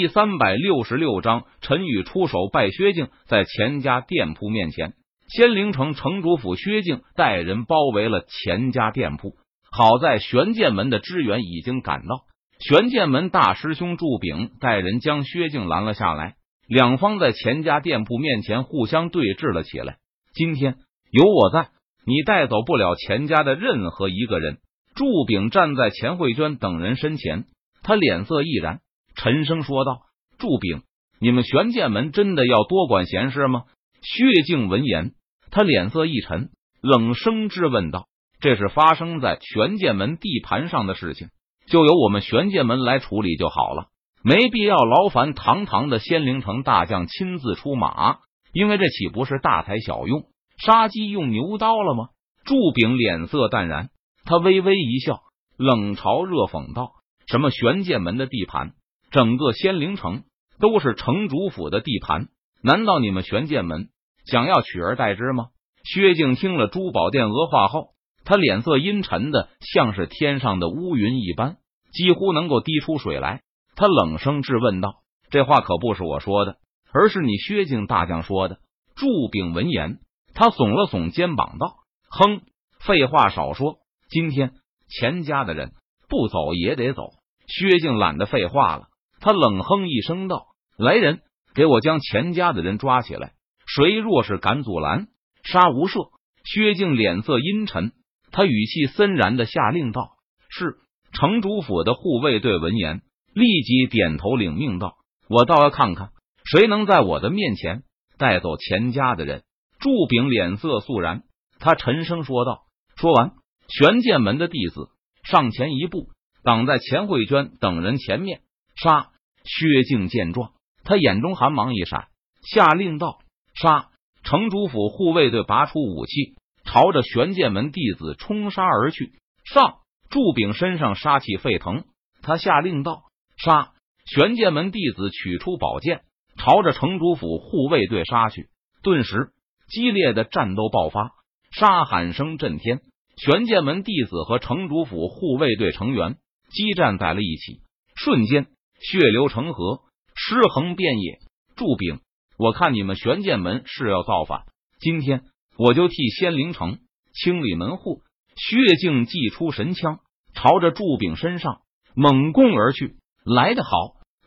第三百六十六章，陈宇出手拜薛静，在钱家店铺面前，仙灵城城主府薛静带人包围了钱家店铺。好在玄剑门的支援已经赶到，玄剑门大师兄祝炳带人将薛静拦了下来。两方在钱家店铺面前互相对峙了起来。今天有我在，你带走不了钱家的任何一个人。祝炳站在钱慧娟等人身前，他脸色毅然，沉声说道：“祝炳，你们玄剑门真的要多管闲事吗？”薛静闻言，他脸色一沉，冷声质问道：“这是发生在玄剑门地盘上的事情，就由我们玄剑门来处理就好了。”没必要劳烦堂堂的仙灵城大将亲自出马，因为这岂不是大材小用，杀鸡用牛刀了吗？祝炳脸色淡然，他微微一笑，冷嘲热讽道：“什么玄剑门的地盘？整个仙灵城都是城主府的地盘，难道你们玄剑门想要取而代之吗？”薛静听了珠宝店讹话后，他脸色阴沉的像是天上的乌云一般，几乎能够滴出水来。他冷声质问道：“这话可不是我说的，而是你薛静大将说的。”祝炳闻言，他耸了耸肩膀道：“哼，废话少说，今天钱家的人不走也得走。”薛静懒得废话了，他冷哼一声道：“来人，给我将钱家的人抓起来！谁若是敢阻拦，杀无赦！”薛静脸色阴沉，他语气森然的下令道：“是。”城主府的护卫队闻言。立即点头领命道：“我倒要看看谁能在我的面前带走钱家的人。”祝炳脸色肃然，他沉声说道：“说完，玄剑门的弟子上前一步，挡在钱慧娟等人前面。杀！”薛静见状，他眼中寒芒一闪，下令道：“杀！”城主府护卫队拔出武器，朝着玄剑门弟子冲杀而去。上！祝炳身上杀气沸腾，他下令道。杀！玄剑门弟子取出宝剑，朝着城主府护卫队杀去。顿时，激烈的战斗爆发，杀喊声震天。玄剑门弟子和城主府护卫队成员激战在了一起，瞬间血流成河，尸横遍野。祝炳，我看你们玄剑门是要造反，今天我就替仙灵城清理门户。薛静祭出神枪，朝着祝炳身上猛攻而去。来得好，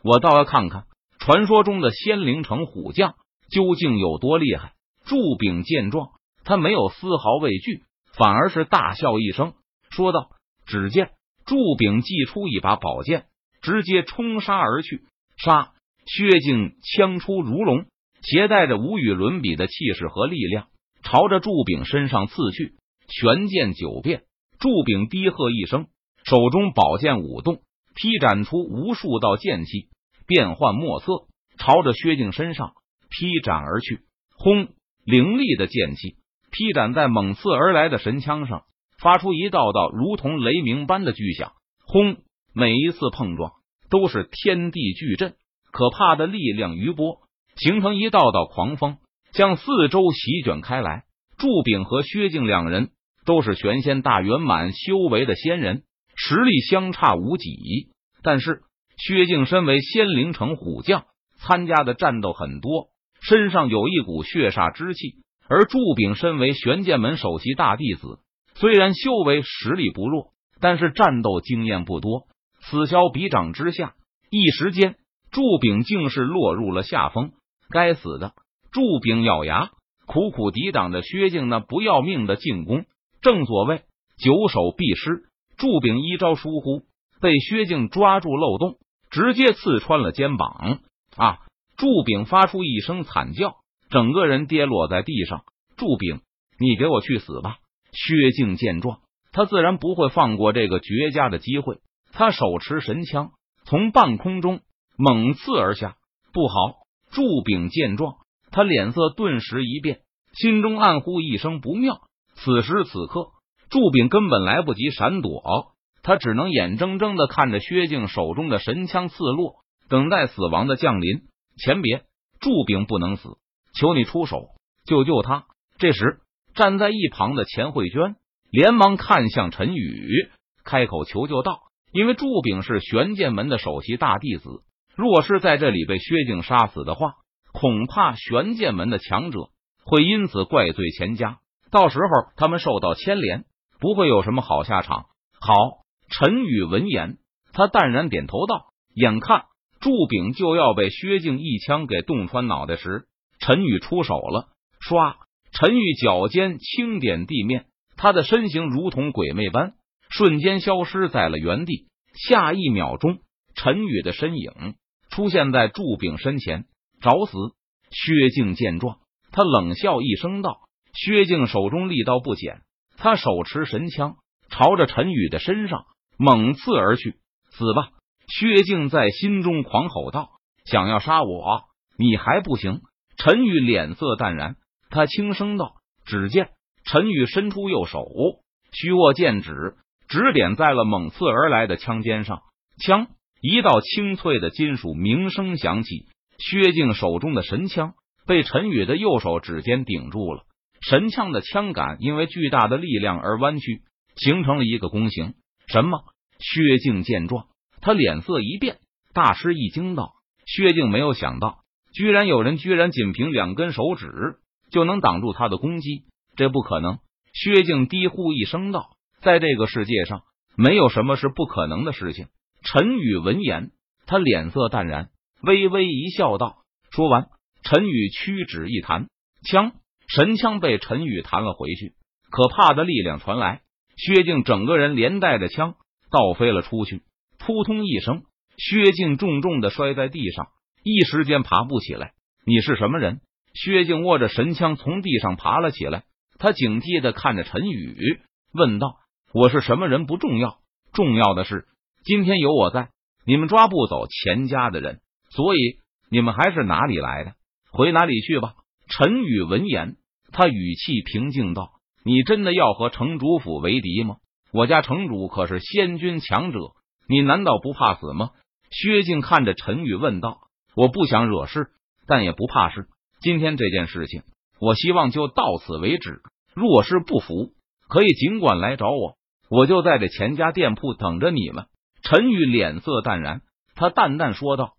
我倒要看看传说中的仙灵城虎将究竟有多厉害。祝炳见状，他没有丝毫畏惧，反而是大笑一声，说道：“只见祝炳祭出一把宝剑，直接冲杀而去。杀！薛静枪出如龙，携带着无与伦比的气势和力量，朝着祝炳身上刺去。玄剑九变，祝炳低喝一声，手中宝剑舞动。劈斩出无数道剑气，变幻莫测，朝着薛静身上劈斩而去。轰！凌厉的剑气劈斩在猛刺而来的神枪上，发出一道道如同雷鸣般的巨响。轰！每一次碰撞都是天地巨震，可怕的力量余波形成一道道狂风，向四周席卷开来。祝炳和薛静两人都是玄仙大圆满修为的仙人。实力相差无几，但是薛静身为仙灵城虎将，参加的战斗很多，身上有一股血煞之气。而祝炳身为玄剑门首席大弟子，虽然修为实力不弱，但是战斗经验不多。此消彼长之下，一时间祝炳竟是落入了下风。该死的！祝炳咬牙，苦苦抵挡着薛静那不要命的进攻。正所谓久守必失。祝炳一招疏忽，被薛静抓住漏洞，直接刺穿了肩膀。啊！祝炳发出一声惨叫，整个人跌落在地上。祝炳，你给我去死吧！薛静见状，他自然不会放过这个绝佳的机会。他手持神枪，从半空中猛刺而下。不好！祝炳见状，他脸色顿时一变，心中暗呼一声不妙。此时此刻。祝炳根本来不及闪躲，他只能眼睁睁的看着薛静手中的神枪刺落，等待死亡的降临。前别，祝炳不能死，求你出手救救他！这时，站在一旁的钱慧娟连忙看向陈宇，开口求救道：“因为祝炳是玄剑门的首席大弟子，若是在这里被薛静杀死的话，恐怕玄剑门的强者会因此怪罪钱家，到时候他们受到牵连，不会有什么好下场。好，陈宇闻言，他淡然点头道：“眼看祝炳就要被薛静一枪给洞穿脑袋时，陈宇出手了。唰，陈宇脚尖轻点地面，他的身形如同鬼魅般，瞬间消失在了原地。下一秒钟，陈宇的身影。出现在祝炳身前，找死！薛静见状，他冷笑一声道：“薛静手中力道不减，他手持神枪，朝着陈宇的身上猛刺而去。死吧！”薛静在心中狂吼道：“想要杀我，你还不行！”陈宇脸色淡然，他轻声道：“只见陈宇伸出右手，虚握剑指，指点在了猛刺而来的枪尖上，枪。”一道清脆的金属鸣声响起，薛静手中的神枪被陈宇的右手指尖顶住了，神枪的枪杆因为巨大的力量而弯曲，形成了一个弓形。什么？薛静见状，他脸色一变，大吃一惊道：“薛静没有想到，居然有人居然仅凭两根手指就能挡住他的攻击，这不可能！”薛静低呼一声道：“在这个世界上，没有什么是不可能的事情。”陈宇闻言，他脸色淡然，微微一笑，道：“说完，陈宇屈指一弹，枪神枪被陈宇弹了回去。可怕的力量传来，薛静整个人连带着枪倒飞了出去，扑通一声，薛静重重的摔在地上，一时间爬不起来。你是什么人？薛静握着神枪从地上爬了起来，他警惕的看着陈宇，问道：“我是什么人不重要，重要的是。”今天有我在，你们抓不走钱家的人，所以你们还是哪里来的，回哪里去吧。陈宇闻言，他语气平静道：“你真的要和城主府为敌吗？我家城主可是仙君强者，你难道不怕死吗？”薛静看着陈宇问道：“我不想惹事，但也不怕事。今天这件事情，我希望就到此为止。若是不服，可以尽管来找我，我就在这钱家店铺等着你们。”陈宇脸色淡然，他淡淡说道：“